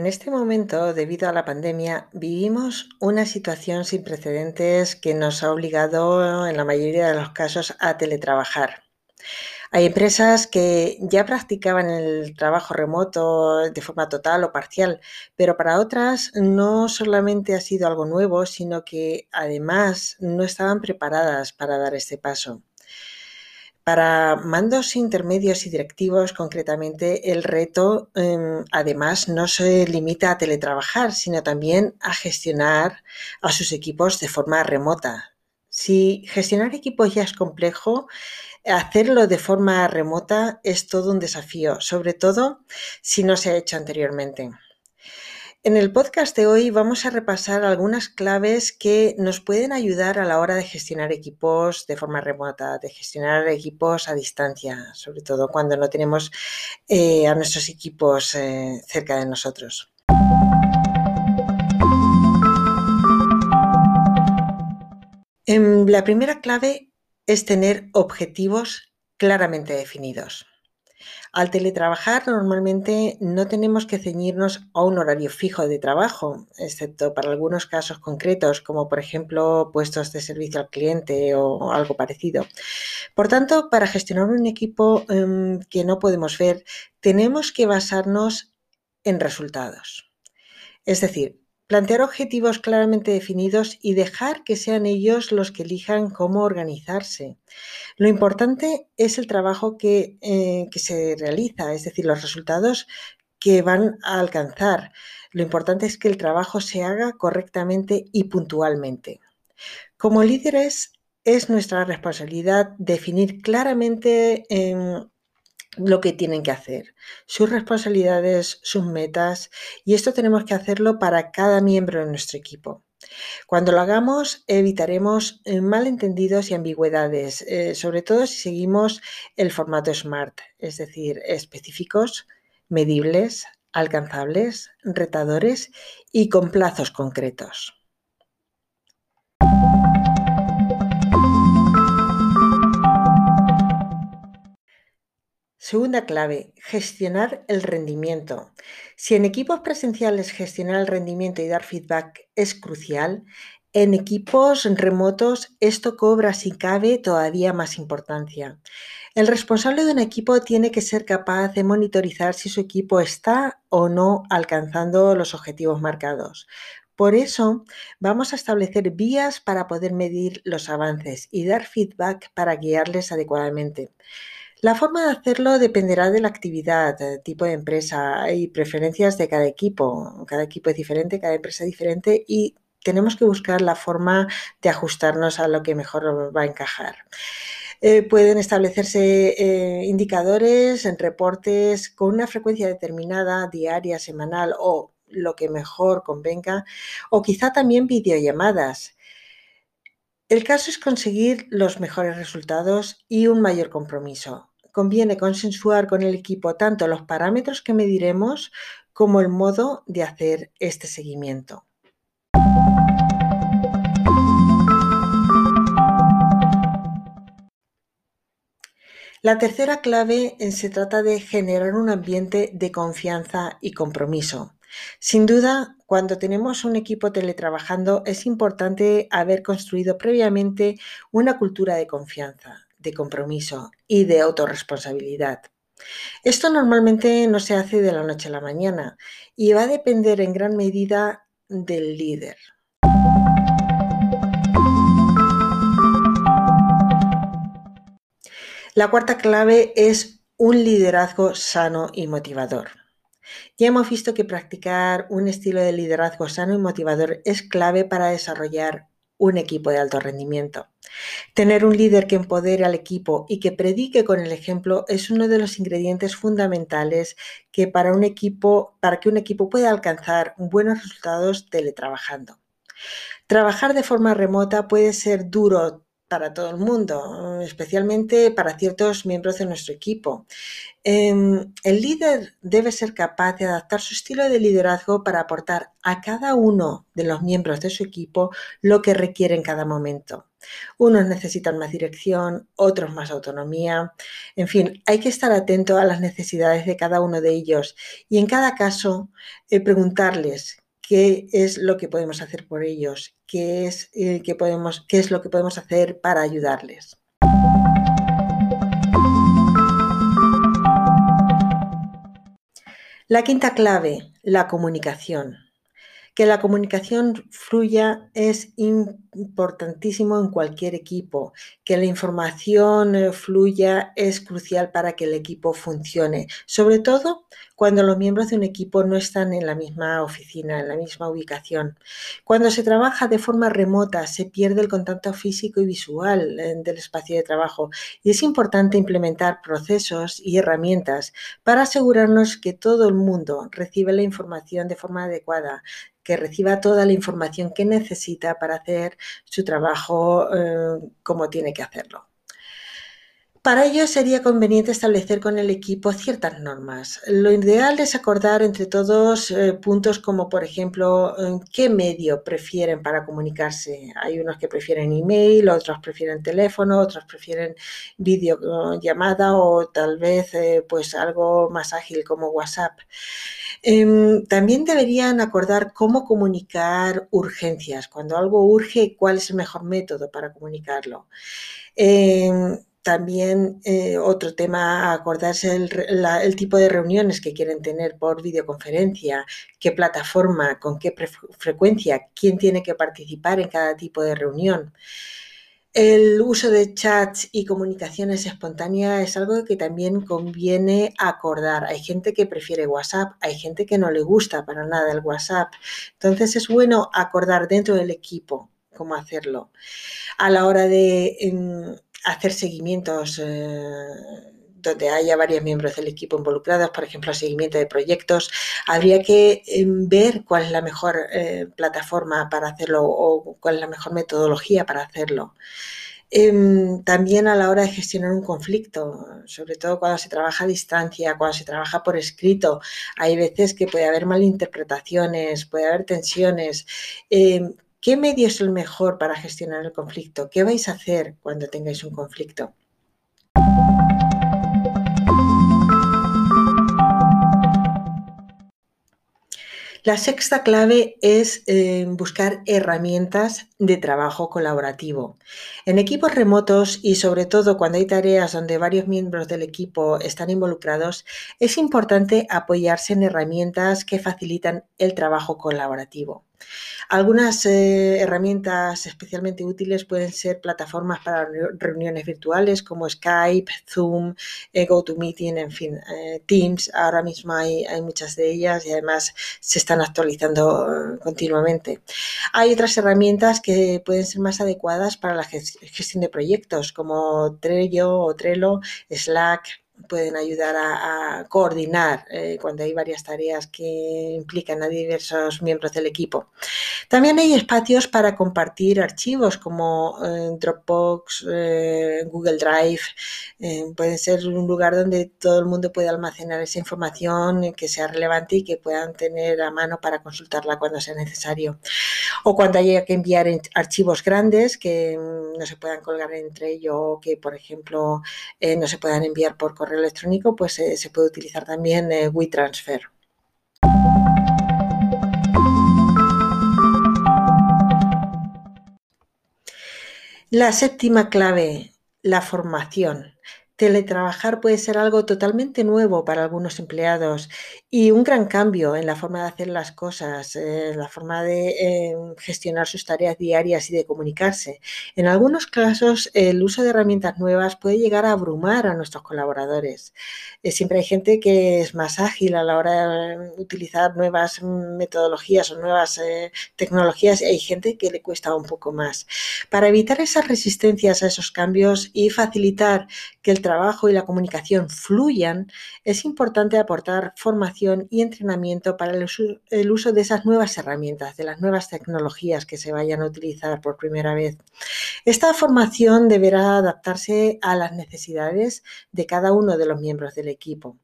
En este momento, debido a la pandemia, vivimos una situación sin precedentes que nos ha obligado, en la mayoría de los casos, a teletrabajar. Hay empresas que ya practicaban el trabajo remoto de forma total o parcial, pero para otras no solamente ha sido algo nuevo, sino que además no estaban preparadas para dar este paso. Para mandos intermedios y directivos, concretamente, el reto em, además no se limita a teletrabajar, sino también a gestionar a sus equipos de forma remota. Si gestionar equipos ya es complejo, hacerlo de forma remota es todo un desafío, sobre todo si no se ha hecho anteriormente. En el podcast de hoy vamos a repasar algunas claves que nos pueden ayudar a la hora de gestionar equipos de forma remota, de gestionar equipos a distancia, sobre todo cuando no tenemos eh, a nuestros equipos eh, cerca de nosotros. Em, la primera clave es tener objetivos claramente definidos. Al teletrabajar normalmente no tenemos que ceñirnos a un horario fijo de trabajo, excepto para algunos casos concretos, como por ejemplo puestos de servicio al cliente o algo parecido. Por tanto, para gestionar un equipo em, que no podemos ver, tenemos que basarnos en resultados. Es decir, Plantear objetivos claramente definidos y dejar que sean ellos los que elijan cómo organizarse. Lo importante es el trabajo que, eh, que se realiza, es decir, los resultados que van a alcanzar. Lo importante es que el trabajo se haga correctamente y puntualmente. Como líderes, es nuestra responsabilidad definir claramente em, lo que tienen que hacer, sus responsabilidades, sus metas, y esto tenemos que hacerlo para cada miembro de nuestro equipo. Cuando lo hagamos, evitaremos eh, malentendidos y ambigüedades, eh, sobre todo si seguimos el formato SMART, es decir, específicos, medibles, alcanzables, retadores y con plazos concretos. Segunda clave, gestionar el rendimiento. Si en equipos presenciales gestionar el rendimiento y dar feedback es crucial, en equipos remotos esto cobra, si cabe, todavía más importancia. El responsable de un equipo tiene que ser capaz de monitorizar si su equipo está o no alcanzando los objetivos marcados. Por eso vamos a establecer vías para poder medir los avances y dar feedback para guiarles adecuadamente. La forma de hacerlo dependerá de la actividad, tipo de empresa y preferencias de cada equipo. Cada equipo es diferente, cada empresa es diferente y tenemos que buscar la forma de ajustarnos a lo que mejor va a encajar. Eh, pueden establecerse eh, indicadores en reportes con una frecuencia determinada, diaria, semanal o lo que mejor convenga, o quizá también videollamadas. El caso es conseguir los mejores resultados y un mayor compromiso conviene consensuar con el equipo tanto los parámetros que mediremos como el modo de hacer este seguimiento. La tercera clave eh, se trata de generar un ambiente de confianza y compromiso. Sin duda, cuando tenemos un equipo teletrabajando es importante haber construido previamente una cultura de confianza de compromiso y de autorresponsabilidad. Esto normalmente no se hace de la noche a la mañana y va a depender en gran medida del líder. La cuarta clave es un liderazgo sano y motivador. Ya hemos visto que practicar un estilo de liderazgo sano y motivador es clave para desarrollar un equipo de alto rendimiento. Tener un líder que empodere al equipo y que predique con el ejemplo es uno de los ingredientes fundamentales que para un equipo, para que un equipo pueda alcanzar buenos resultados teletrabajando. Trabajar de forma remota puede ser duro para todo el mundo, especialmente para ciertos miembros de nuestro equipo. Em, el líder debe ser capaz de adaptar su estilo de liderazgo para aportar a cada uno de los miembros de su equipo lo que requiere en cada momento. Unos necesitan más dirección, otros más autonomía. En fin, hay que estar atento a las necesidades de cada uno de ellos y en cada caso eh, preguntarles qué es lo que podemos hacer por ellos, qué es, eh, podemos, qué es lo que podemos hacer para ayudarles. La quinta clave, la comunicación. Que la comunicación fluya es importantísimo en cualquier equipo. Que la información eh, fluya es crucial para que el equipo funcione. Sobre todo cuando los miembros de un equipo no están en la misma oficina, en la misma ubicación. Cuando se trabaja de forma remota, se pierde el contacto físico y visual eh, del espacio de trabajo y es importante implementar procesos y herramientas para asegurarnos que todo el mundo recibe la información de forma adecuada, que reciba toda la información que necesita para hacer su trabajo eh, como tiene que hacerlo. Para ello sería conveniente establecer con el equipo ciertas normas. Lo ideal es acordar entre todos eh, puntos como, por ejemplo, qué medio prefieren para comunicarse. Hay unos que prefieren email, otros prefieren teléfono, otros prefieren videollamada o tal vez eh, pues algo más ágil como WhatsApp. Em, también deberían acordar cómo comunicar urgencias. Cuando algo urge, cuál es el mejor método para comunicarlo. Em, también eh, otro tema, acordarse el, tipo de reuniones que quieren tener por videoconferencia, qué plataforma, con qué frecuencia, quién tiene que participar en cada tipo de reunión. El uso de chats y comunicaciones espontáneas es algo que también conviene acordar. Hay gente que prefiere WhatsApp, hay gente que no le gusta para nada el WhatsApp. Entonces es bueno acordar dentro del equipo cómo hacerlo. A la hora de... Em, hacer seguimientos eh, donde haya varios miembros del equipo involucrados, por ejemplo, seguimiento de proyectos, habría que em, ver cuál es la mejor eh, plataforma para hacerlo o cuál es la mejor metodología para hacerlo. Em, también a la hora de gestionar un conflicto, sobre todo cuando se trabaja a distancia, cuando se trabaja por escrito, hay veces que puede haber malinterpretaciones, puede haber tensiones. Em, ¿Qué medio es el mejor para gestionar el conflicto? ¿Qué vais a hacer cuando tengáis un conflicto? La sexta clave es eh, buscar herramientas de trabajo colaborativo. En equipos remotos y sobre todo cuando hay tareas donde varios miembros del equipo están involucrados, es importante apoyarse en herramientas que facilitan el trabajo colaborativo. Algunas eh, herramientas especialmente útiles pueden ser plataformas para reuniones virtuales como Skype, Zoom, eh, GoToMeeting, en fin, eh, Teams. Ahora mismo hay, hay, muchas de ellas y además se están actualizando continuamente. Hay otras herramientas que pueden ser más adecuadas para la gestión de proyectos como Trello o Trello, Slack, pueden ayudar a, coordinar eh, cuando hay varias tareas que implican a diversos miembros del equipo. También hay espacios para compartir archivos como eh, Dropbox, eh, Google Drive. puede ser un lugar donde todo el mundo pueda almacenar esa información que sea relevante y que puedan tener a mano para consultarla cuando sea necesario. O cuando haya que enviar archivos grandes que mm, no se puedan colgar entre ellos o que, por ejemplo, no se puedan enviar por correo electrónico, pues eh, se puede utilizar también eh, WeTransfer. La séptima clave, la formación. Teletrabajar puede ser algo totalmente nuevo para algunos empleados y un gran cambio en la forma de hacer las cosas, en la forma de eh, gestionar sus tareas diarias y de comunicarse. En algunos casos, el uso de herramientas nuevas puede llegar a abrumar a nuestros colaboradores. Eh, siempre hay gente que es más ágil a la hora de utilizar nuevas metodologías o nuevas eh, tecnologías y hay gente que le cuesta un poco más. Para evitar esas resistencias a esos cambios y facilitar que el trabajo y la comunicación fluyan, es importante aportar formación y entrenamiento para el uso, de esas nuevas herramientas, de las nuevas tecnologías que se vayan a utilizar por primera vez. Esta formación deberá adaptarse a las necesidades de cada uno de los miembros del equipo.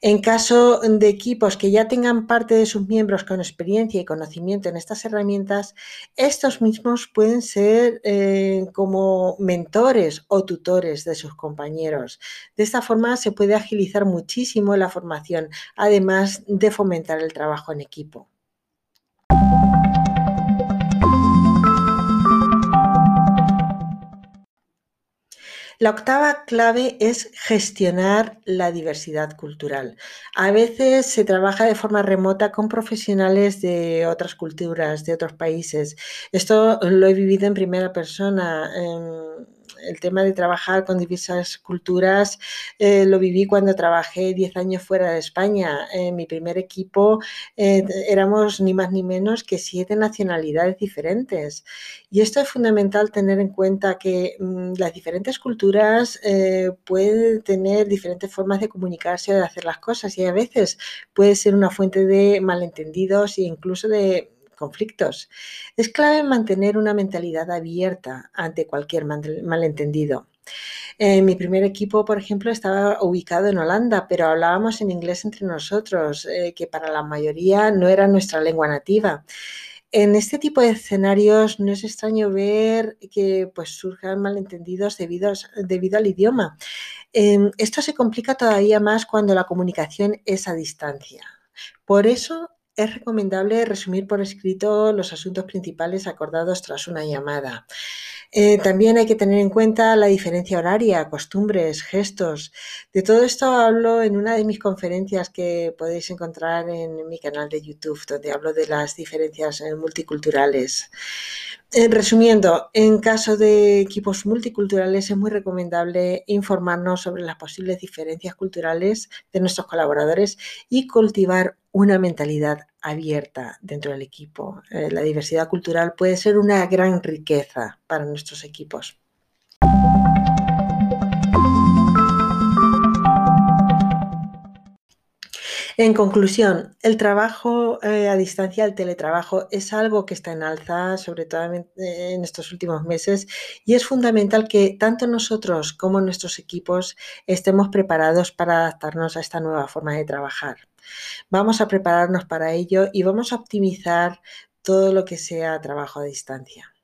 En caso de equipos que ya tengan parte de sus miembros con experiencia y conocimiento en estas herramientas, estos mismos pueden ser eh, como mentores o tutores de sus compañeros. De esta forma se puede agilizar muchísimo la formación, además de fomentar el trabajo en equipo. La octava clave es gestionar la diversidad cultural. A veces se trabaja de forma remota con profesionales de otras culturas, de otros países. Esto lo he vivido en primera persona. Em, el tema de trabajar con diversas culturas eh, lo viví cuando trabajé 10 años fuera de España. En mi primer equipo eh, éramos ni más ni menos que siete nacionalidades diferentes. Y esto es fundamental tener en cuenta que mm, las diferentes culturas eh, pueden tener diferentes formas de comunicarse o de hacer las cosas y a veces puede ser una fuente de malentendidos e incluso de conflictos. Es clave mantener una mentalidad abierta ante cualquier malentendido. mi primer equipo, por ejemplo, estaba ubicado en Holanda, pero hablábamos en inglés entre nosotros, eh, que para la mayoría no era nuestra lengua nativa. En este tipo de escenarios no es extraño ver que pues, surjan malentendidos debido, debido al idioma. Em, esto se complica todavía más cuando la comunicación es a distancia. Por eso es recomendable resumir por escrito los asuntos principales acordados tras una llamada. Eh, también hay que tener en cuenta la diferencia horaria, costumbres, gestos. De todo esto hablo en una de mis conferencias que podéis encontrar en mi canal de YouTube, donde hablo de las diferencias eh, multiculturales. Resumiendo, en caso de equipos multiculturales es muy recomendable informarnos sobre las posibles diferencias culturales de nuestros colaboradores y cultivar una mentalidad abierta dentro del equipo. Eh, la diversidad cultural puede ser una gran riqueza para nuestros equipos. En conclusión, el trabajo eh, a distancia, el teletrabajo, es algo que está en alza, sobre todo en estos últimos meses, y es fundamental que tanto nosotros como nuestros equipos estemos preparados para adaptarnos a esta nueva forma de trabajar. Vamos a prepararnos para ello y vamos a optimizar todo lo que sea trabajo a distancia.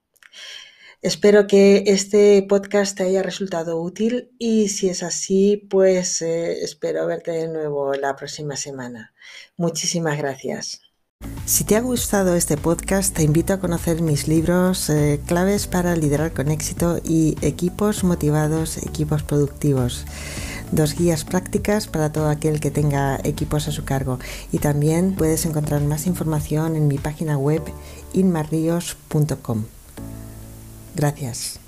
Espero que este podcast te haya resultado útil y si es así, pues eh, espero verte de nuevo la próxima semana. Muchísimas gracias. Si te ha gustado este podcast, te invito a conocer mis libros eh, Claves para liderar con éxito y Equipos motivados, equipos productivos. Dos guías prácticas para todo aquel que tenga equipos a su cargo. Y también puedes encontrar más información en mi página web inmarrios.com. Gracias.